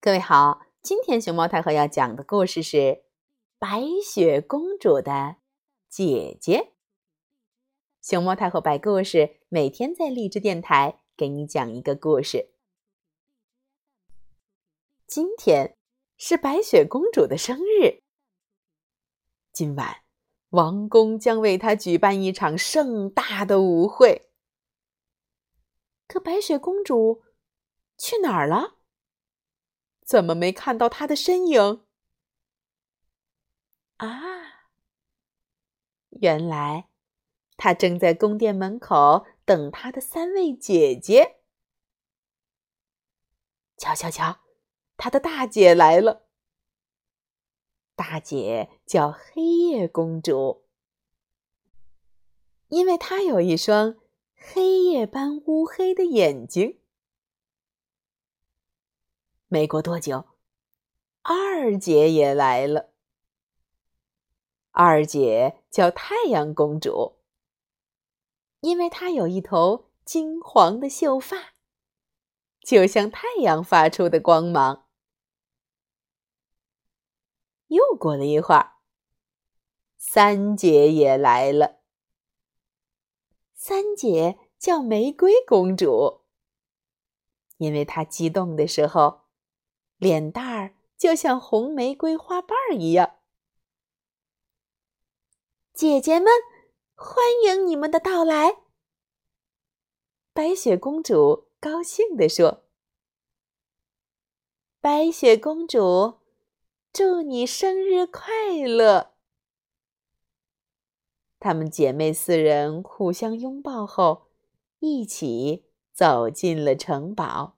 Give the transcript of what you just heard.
各位好今天熊猫太后要讲的故事是白雪公主的姐姐。熊猫太后摆故事每天在励志电台给你讲一个故事。今天是白雪公主的生日。今晚王宫将为她举办一场盛大的舞会。可白雪公主去哪儿了？怎么没看到他的身影？啊。原来他正在宫殿门口等他的三位姐姐。瞧瞧瞧他的大姐来了。大姐叫黑夜公主。因为她有一双黑夜般乌黑的眼睛没过多久？二姐也来了。二姐叫太阳公主因为她有一头金黄的秀发就像太阳发出的光芒。又过了一会儿三姐也来了。三姐叫玫瑰公主因为她激动的时候脸蛋儿就像红玫瑰花瓣儿一样。姐姐们欢迎你们的到来。白雪公主高兴地说。白雪公主祝你生日快乐。她们姐妹四人互相拥抱后一起走进了城堡。